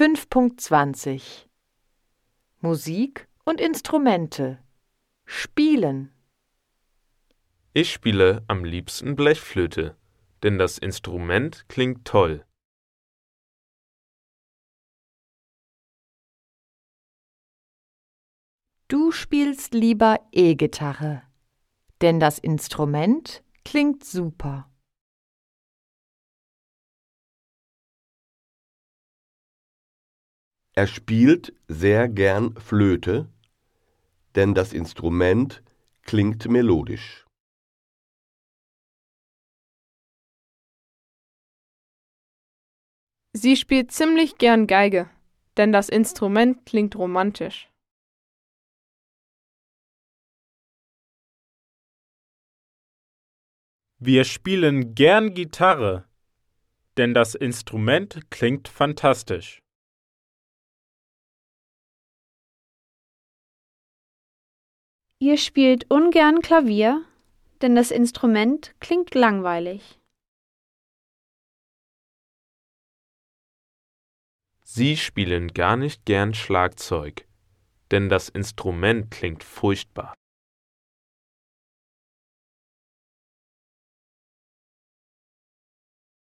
5.20 Musik und Instrumente Spielen Ich spiele am liebsten Blechflöte, denn das Instrument klingt toll. Du spielst lieber E-Gitarre, denn das Instrument klingt super. Er spielt sehr gern Flöte, denn das Instrument klingt melodisch. Sie spielt ziemlich gern Geige, denn das Instrument klingt romantisch. Wir spielen gern Gitarre, denn das Instrument klingt fantastisch. Ihr spielt ungern Klavier, denn das Instrument klingt langweilig. Sie spielen gar nicht gern Schlagzeug, denn das Instrument klingt furchtbar.